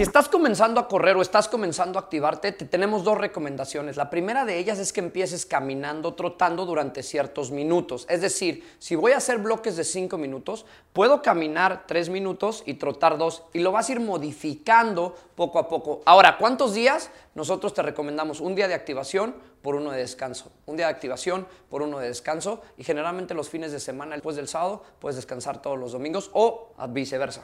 Si estás comenzando a correr o estás comenzando a activarte, te tenemos dos recomendaciones. La primera de ellas es que empieces caminando, trotando durante ciertos minutos. Es decir, si voy a hacer bloques de 5 minutos, puedo caminar 3 minutos y trotar 2 y lo vas a ir modificando poco a poco. Ahora, ¿cuántos días? Nosotros te recomendamos un día de activación por uno de descanso. Un día de activación por uno de descanso y generalmente los fines de semana después del sábado puedes descansar todos los domingos o viceversa.